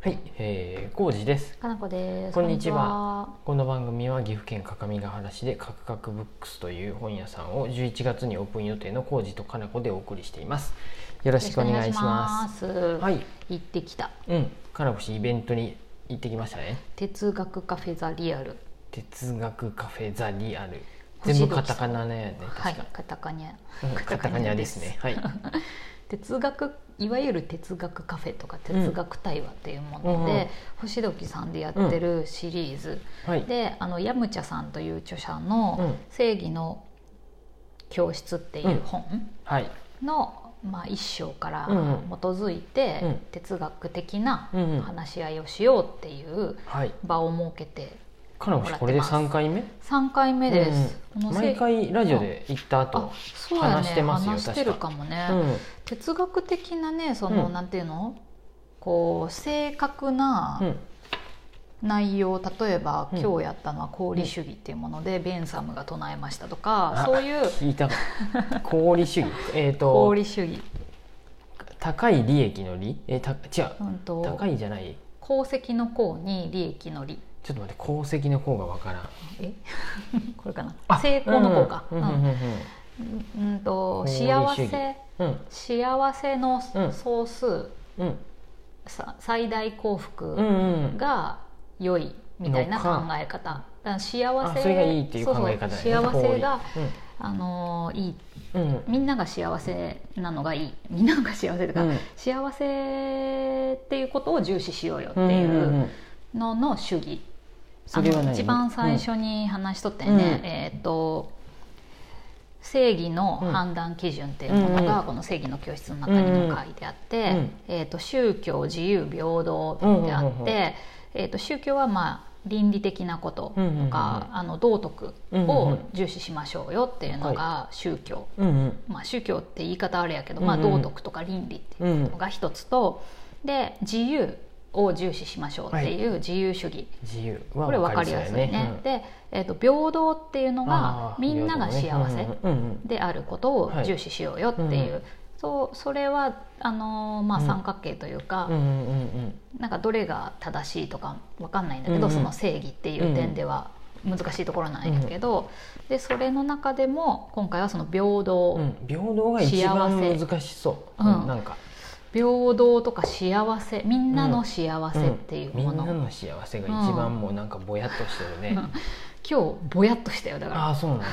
はい、えー、浩二です。かなこです。こんにちはこの番組は岐阜県各務原市でカクカクブックスという本屋さんを11月にオープン予定の浩二とかなこでお送りしています。よろよしくお願いします。す。はい、行ってきた。うん、かなこ氏イベントに行ってきましたね。哲学カフェザリアル。哲学カフェザリアル。全部カタカナね、はい確か。、カタカニャ。うんカタカナですね。はい。哲学いわゆる哲学カフェとか哲学対話っていうもので、うんうん。星時さんでやってるシリーズ、はい。であのヤムチャさんという著者うのん「正義の教室」っていう本はい。の、まあ、一章からうんうん。基づいて、うん。哲学的なうんうん。話し合いをしようっていうはい。場を設けてかなこれで3回目？3回目です、うん毎回ラジオで行ったあ後、そうやね。話してますよ話してるかもね、うん、哲学的なねその、うん。なんていうの？こう正確なうん、内容、例えば、うん。今日やったのは功利主義っていうもので、ベンサムが唱えましたとかあそういう。言いた。功利主義。えっ、と功利主義、高い利益の利？えた違う。うん、と高いじゃない。功績の功に利益の利。ちょっと待って功績の功がわからん。え？これかな。あ成功の功か、うんうんうん。うんうんうんと幸義。せうん。幸せのうん。総数、うん。さ最大幸福が良いみたいな考え方。だ幸せあそれがいいっていう考え方だそうそう幸せが、功あのーいい。みんなが幸せなのがいい。みんなが幸せとか、うん。幸せっていうことを重視しようよってうんいうのの主義、あの一番最初に話しとったよね、うん。えっ、と正義の判断基準っていうものがこの正義の教室の中にも書いてあって、うん。えー、と宗教自由平等であって、えー、と宗教はまあ倫理的なこととか、あの道徳を重視しましょうよっていうのが宗教、まあ、宗教って言い方あれやけど、まあ、道徳とか倫理っていうのが一つとで自由を重視しましょうってい。う自由主義、自由はこれ分かりやすいね。すいね。で、えー、と平等っていうのがみんなが幸せうんうんであることを重視しようよっていう、そうそれはあのーまあ、うん。三角形というか、うんうんうんうん。なんかどれが正しいとか分かんないんだけど、うんうん。その正義っていう点では難しいところなんやけど、でそれの中でも今回はその平等、うん。平等が一番難しそう、うん。なんか平等とか幸せみんなの幸せっていうもの、みんなの幸せが一番もうなんかぼやっとしてるね、今日ぼやっとしたよだから。ああそうなんだ。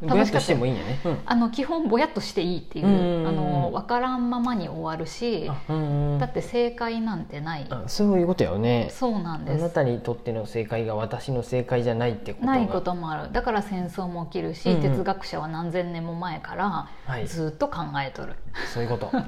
ぼやっとしてもいいんやね、うん。あの基本ぼやっとしていいっていう、うん。うんうんあの分からんままに終わるし、あうんうん。だって正解なんてない、あそういうことよね。そうなんあです。なたにとっての正解が私の正解じゃないってことが。ないこともある。だから戦争も起きるし、うんうん。哲学者は何千年も前からはい。ずっと考えとる、そういうこと。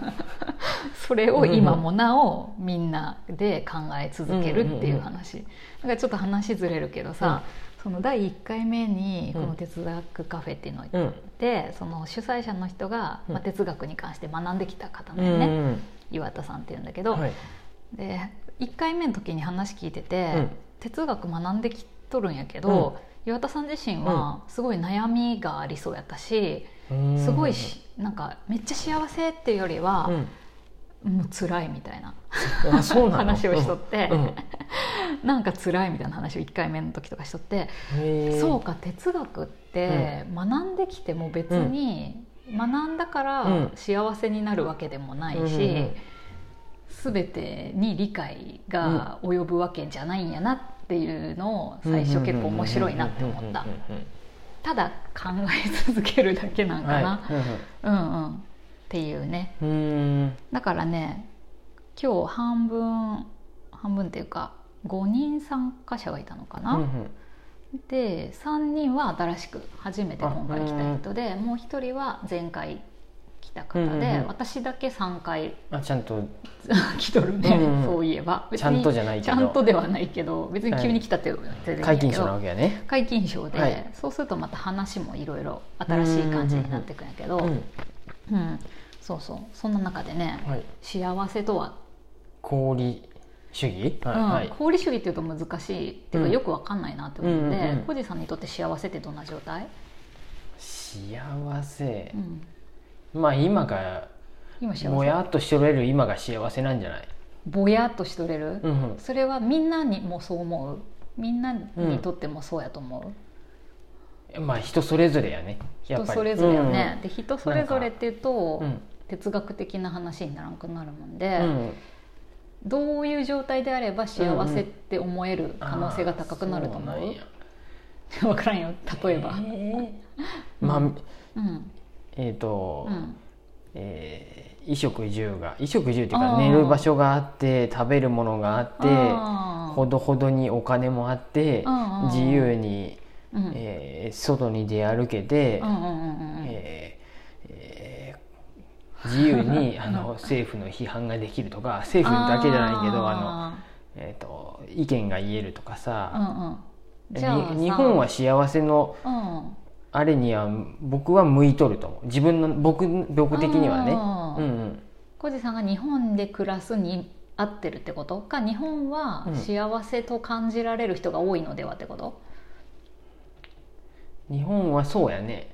それを今もなおみんなで考え続けるっていう話、だからちょっと話ずれるけどさ、その第1回目にこの哲学カフェっていうのを行って、その主催者の人が、まあ、哲学に関して学んできた方うなんよね、ん。岩田さんっていうんだけど、はい。で1回目の時に話聞いてて、うん。哲学学んできとるんやけど、岩田さん自身はすごい悩みがありそうやったし、うん。すごいしなんかめっちゃ幸せっていうよりは、もう辛いみたいな 話をしとって、うんうん なんか辛いみたいな話を1回目の時とかしとって、そうか哲学って学んできても別に学んだからうん。幸せになるわけでもないし、全てに理解が及ぶわけじゃないんやなっていうのを最初結構面白いなって思った。ただ考え続けるだけなんかな、はい。うんうん。っていうね。だからね今日半分半分っていうか5人参加者がいたのかな、うんうん。で3人は新しく初めて今回来た人でもう1人は前回来た方で、うんうんうん。私だけ3回あちゃんと。来とるね、うんうんそういえば。別ちゃんとじゃないけど。ちゃんとではないけど別に急に来たっていいんやけど。解禁賞なわけやね。解禁賞で、はい。そうするとまた話もいろいろ新しい感じになっていくんやけど、ううんん。そうそう。そんな中でね、はい。幸せとは？功主義？はい、うん。はい功利主義っていうと難しいっていうか、うん。よくわかんないなって思って、うんうんうん。小路さんにとって幸せってどんな状態、幸せ。う、ん、まあ今が今幸せ。もやっとしておれる今が幸せなんじゃない？ぼやっとしとれる、うんうん。それはみんなにもそう思う？みんなにとってもそうやと思う、まあ人それぞれやね。人それぞれよね、で人それぞれっていうと、うん。哲学的な話にならなくなるもんうで、んうんどういう状態であれば幸せって思える可能性が高くなると思う,、う分からんよ。例えば、えー。まあうん。えっ、と、うん。えー衣食住が衣食住っていうか寝る場所があって食べるものがあってほどほどにお金もあって自由に、うん。えー外に出歩けて、うんうんうんうん。えーえー自由に あの政府の批判ができるとか政府だけじゃないけどあの、あえー、と意見が言えるとかーさ、うんうん。日本は幸せのうん。あれには僕は向いとると思う。自分の僕僕的にはね。うんうん。小路さんが日本で暮らすに合ってるってこと？か日本はうん。幸せと感じられる人が多いのではってこと、日本はそうやね、い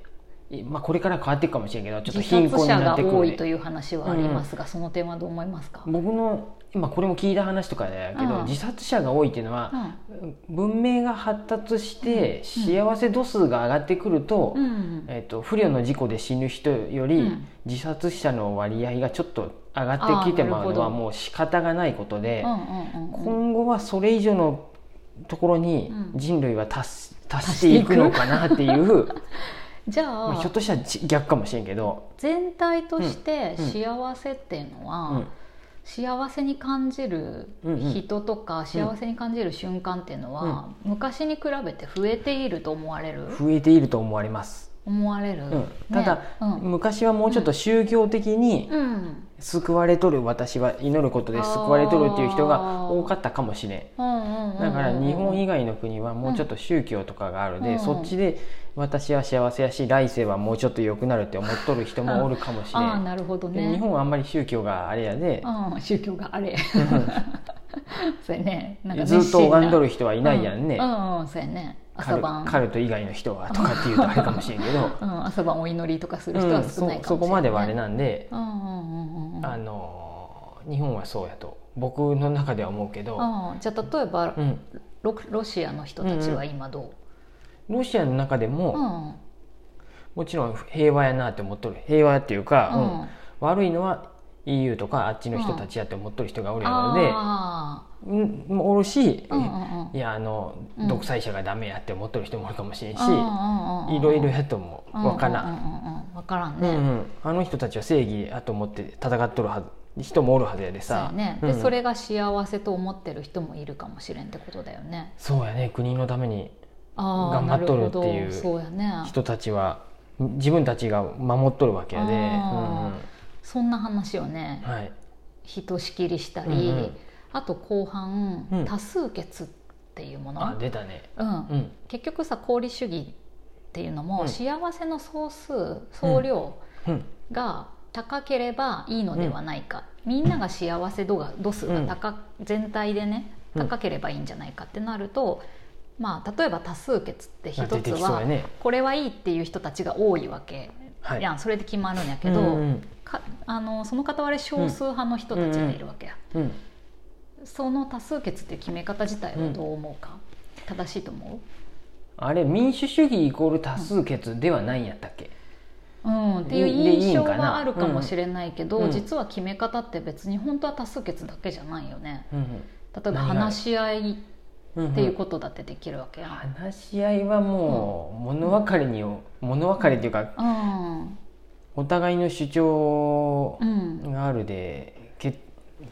まあ、これから変わっていくかもしれんけどちょっと自貧困に殺者がなってくる。ね多いという話はありますが、その点はどう思いますか、僕の今これも聞いた話とかだけど、うん。自殺者が多いっていうのはう、ん。文明が発達して幸せ度数が上がってくると,、うん。えっと不慮の事故で死ぬ人より、うん。自殺者の割合がちょっと上がってきてまうのはもう仕方がないことで、うんうんうんうん。今後はそれ以上のところにうん。人類は達し達していくのかなっていう、じゃまあ、あひょっとしたらち逆かもしれんけど。全体としてうんうん幸せっていうのは、うん。幸せに感じるうんうん。人とか幸せに感じる瞬間っていうのは、昔に比べて増えていると思われる？増えていると思われます、思われる、うん。ね。ただ、うん。昔はもうちょっと宗教的にうん。救われとる私は祈ることで救われとるっていう人が多かったかもしれん。だから日本以外の国はもうちょっと宗教とかがあるで、うん。そっちで私は幸せやし来世はもうちょっと良くなるって思っとる人もおるかもしれん、ああなるほどでね日本はあんまり宗教があれやで、うん、宗教があれ そうやね。なんかずっと拝んどるる人はいないやんね、うんうん、そうやね。朝晩。カルト以外の人はとかっていうとあれかもしれんけど、うん、朝晩お祈りとかする人うん、は少そないかもしれない、そこまではあれなんで、うんうんうんうんうん。あの日本はそうやと僕の中では思うけど、うんじゃあ例えばうん、ロロシアの人たちは今どう、ロシアの中でも、うん。もちろん平和やなって思っとる。平和っていうか、うん。うん。悪いのは EU とかあっちの人たちやって思っとる人がおるので、あうん、おるし、ーうんうんうん。いやあのうん。独裁者がダメやって思っとる人もおるかもしれんし、うんうんいろいろやと思う分からん,、う分からんね、うんうん。あの人たちは正義やと思って戦っとるはず人もおるはずやでさ。そね、うん。でそれが幸せと思ってる人もいるかもしれんってことだよね。そうやね。国のために頑張っとるっていう人たちは自分たちが守っとるわけやで、うん。うんあそんな話をねはい、ひとしきりしたり、うんうん。あと後半、うん。多数決っていうもの。あ出たね。うん。うん。結局さ功利主義っていうのも、うん。幸せの総数総量うん。が高ければいいのではないか、みんなが幸せ度が度数が高、全体でねうん。高ければいいんじゃないかってなると、まあ例えば多数決って一つはこれはいいっていう人たちが多いわけ。はいやんそれで決まるんやけど、かあのその傍ら少数派の人たちがいるわけや、うん。その多数決っていう決め方自体はどう思うか、正しいと思あれ民主主義イコール多数決ではないんやったっけ、う、うん、っていう印象んかな？があるかもしれないけど、うん。実は決め方って別に本当は多数決だけじゃないよね。うん例えば話し合いうんっていうことだってできるわけやん、話し合いはもう物分かりに物分かりっていうかうん。お互いの主張うんがあるでけ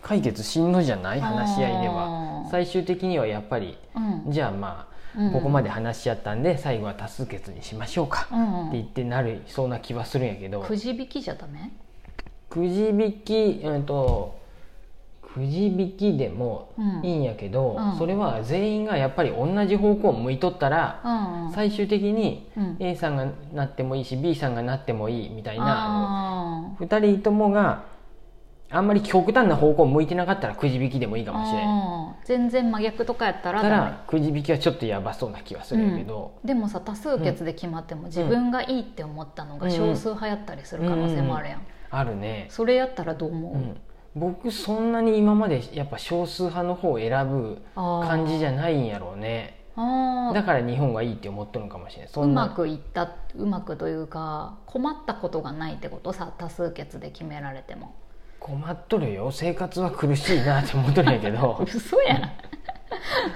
解決しんのじゃない？話し合いでは。最終的にはやっぱりうん。じゃあまあうん。ここまで話し合ったんで最後は多数決にしましょうか。うん。って言ってなるそうな気はするんやけど。くじ引きじゃダメ？くじ引き、うん、とくじ引きでもうん。いいんやけど、うん。それは全員がやっぱり同じ方向を向いとったら、うん。うん最終的にうん。A さんがなってもいいし B さんがなってもいいみたいな。あー。2人ともがあんまり極端な方向を向いてなかったらくじ引きでもいいかもしれん。あー。全然真逆とかやったらたくじ引きはちょっとやばそうな気はするけど、でもさ多数決で決まっても自分がいいって思ったのが少数派やったりする可能性もあるやん、あるね、それやったらどう思う、うん、僕そんなに今までやっぱ少数派の方を選ぶ感じじゃないんやろうね。だから日本がいいって思っとるのかもしれない。そな。うんまくいったうまくというか困ったことがないってこと？さ多数決で決められても。困っとるよ。生活は苦しいなって思っとるんやけど、嘘やん。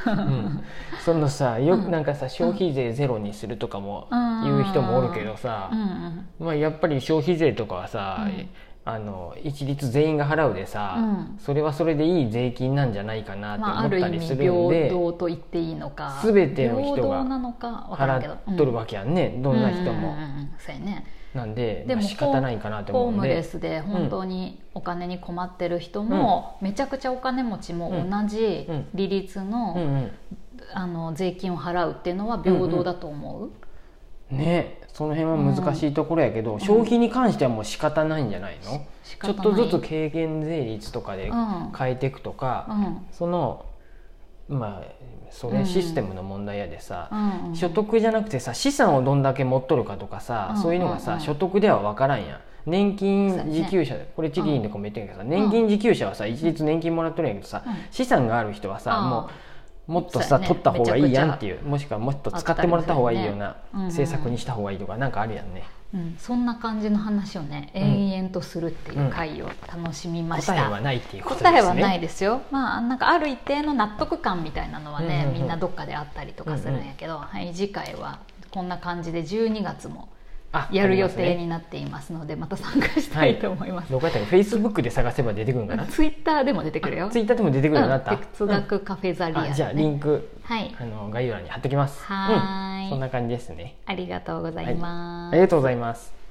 うん、そのさよくうん。なんかさ消費税ゼロにするとかもうん言う人もおるけどさ。うんうん。まあやっぱり消費税とかはさ、うんあの一律全員が払うでさ、うん。それはそれでいい税金なんじゃないかなってまあ、あ思ったりするん平で、等と言っていいのか。全ての人が平等なのか分からんけど。払っとるわけやんね、どんな人も、うんうんうんうんそうやねなんででもまあ仕方ないかなとホーム思うんで。レスで本当にお金に困ってる人も、めちゃくちゃお金持ちも同じうん。利率の,、うんうん。あの税金を払うっていうのは平等だと思う、ねその辺は難しいところやけど、消費に関してはもう仕方ないんじゃないの、仕ちょっとずつ軽減税率とかでうん。変えていくとか、うん。そのまあそれシステムの問題やでさ、うん。うん所得じゃなくてさ資産をどんだけ持っとるかとかさ、うん。そういうのがさ、うん。所得では分からんやん。年金受給者、これチキンとかも言ってるけどさ、年金受給者はさ一律年金もらっとるんやけどさ、うん。資産がある人はさ、もうもっとさ、ね。取った方がいいやんっていう。もしくはもっと使ってもらった方がいいような政策にした方がいいとかなんかあるやんね、うん、そんな感じの話をね、うん延々とするっていう回を楽しみました、答えはないっていうことですね。答えはないですよ。まあなんかある一定の納得感みたいなのはね、うんうんうん。みんなどっかであったりとかするんやけど、はい、次回はこんな感じで12月もあやる予定になっていますのでまた参加したいと思います、どこやったっけ？フェイスブックで探せば出てくるんかな？ツイッターでも出てくるよ。ツイッターでも出てくるようになった、うん哲学カフェザリア、あじゃあリンク。はい。あの概要欄に貼っときます。はーい。うん、そんな感じですね。ありがとうございます、ありがとうございます